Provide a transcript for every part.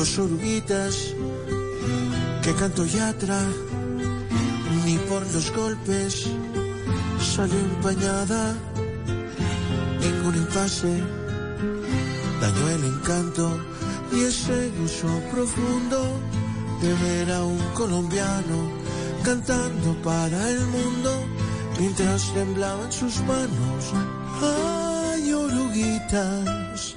Dos oruguitas que canto yatra, ni por los golpes salió empañada. Ningún impasse dañó el encanto y ese gozo profundo de ver a un colombiano cantando para el mundo mientras temblaban sus manos. Ay, oruguitas,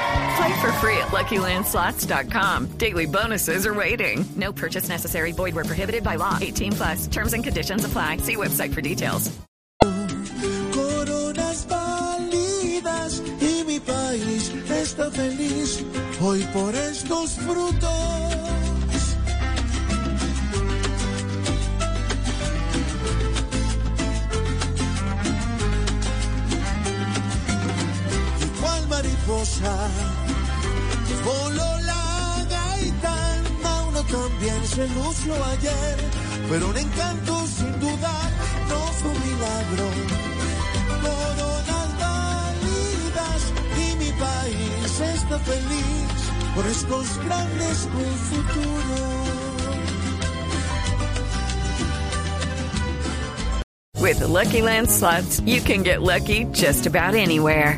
Play for free at LuckyLandSlots.com. Daily bonuses are waiting. No purchase necessary. Void where prohibited by law. 18 plus. Terms and conditions apply. See website for details. Coronas y mi país está feliz hoy por estos frutos. Voló la gaitana, uno también se lució ayer, pero un encanto sin dudar no fue un milagro. Válidas y mi país está feliz por estos grandes con futuro. With the Lucky Land slots, you can get lucky just about anywhere.